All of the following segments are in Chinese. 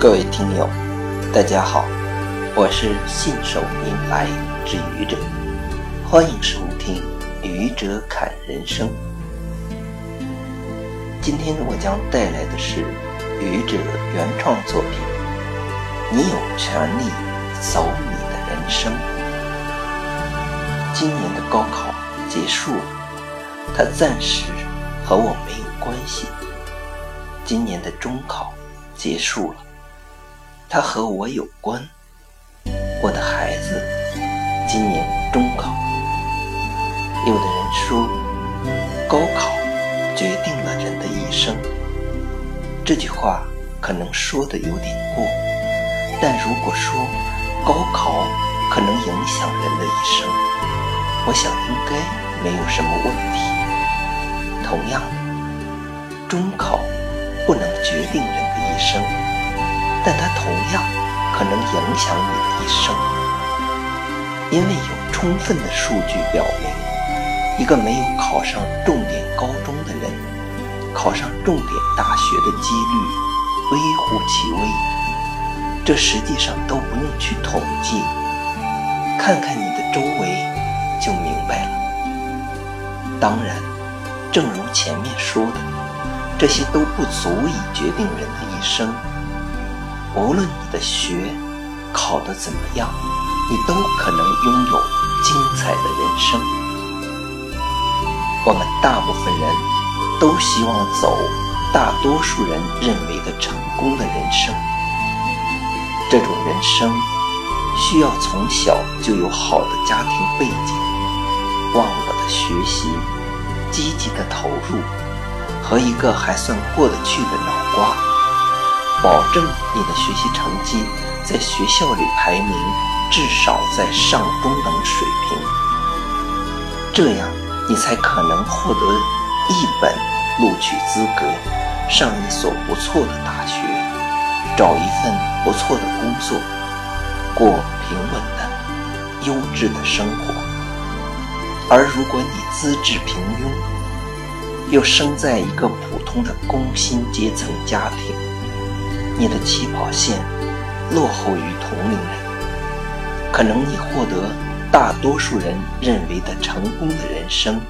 各位听友，大家好，我是信手拈来之愚者，欢迎收听《愚者侃人生》。今天我将带来的是愚者原创作品《你有权利走你的人生》。今年的高考结束了，它暂时和我没有关系。今年的中考结束了。它和我有关。我的孩子今年中考。有的人说，高考决定了人的一生。这句话可能说的有点过，但如果说高考可能影响人的一生，我想应该没有什么问题。同样的，中考不能决定人的一生。但它同样可能影响你的一生，因为有充分的数据表明，一个没有考上重点高中的人，考上重点大学的几率微乎其微。这实际上都不用去统计，看看你的周围就明白了。当然，正如前面说的，这些都不足以决定人的一生。无论你的学考得怎么样，你都可能拥有精彩的人生。我们大部分人都希望走大多数人认为的成功的人生。这种人生需要从小就有好的家庭背景、忘我的学习、积极的投入和一个还算过得去的脑瓜。保证你的学习成绩在学校里排名至少在上中等水平，这样你才可能获得一本录取资格，上一所不错的大学，找一份不错的工作，过平稳的、优质的生活。而如果你资质平庸，又生在一个普通的工薪阶层家庭，你的起跑线落后于同龄人，可能你获得大多数人认为的成功的人生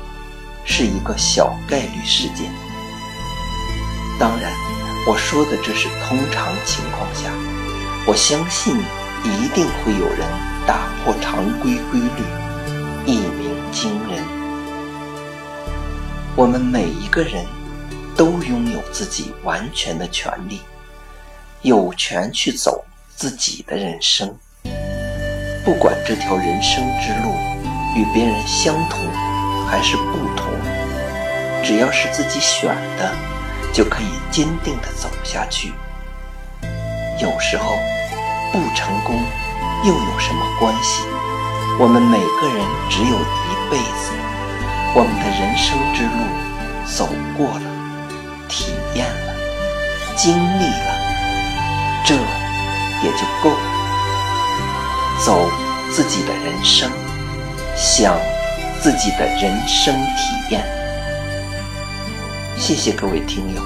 是一个小概率事件。当然，我说的这是通常情况下，我相信一定会有人打破常规规律，一鸣惊人。我们每一个人都拥有自己完全的权利。有权去走自己的人生，不管这条人生之路与别人相同还是不同，只要是自己选的，就可以坚定地走下去。有时候不成功又有什么关系？我们每个人只有一辈子，我们的人生之路走过了，体验了，经历了。这也就够了。走自己的人生，想自己的人生体验。谢谢各位听友，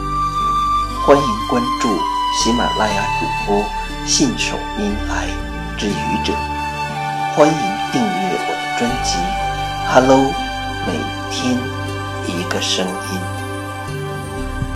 欢迎关注喜马拉雅主播信手拈来之愚者，欢迎订阅我的专辑《Hello》，每天一个声音。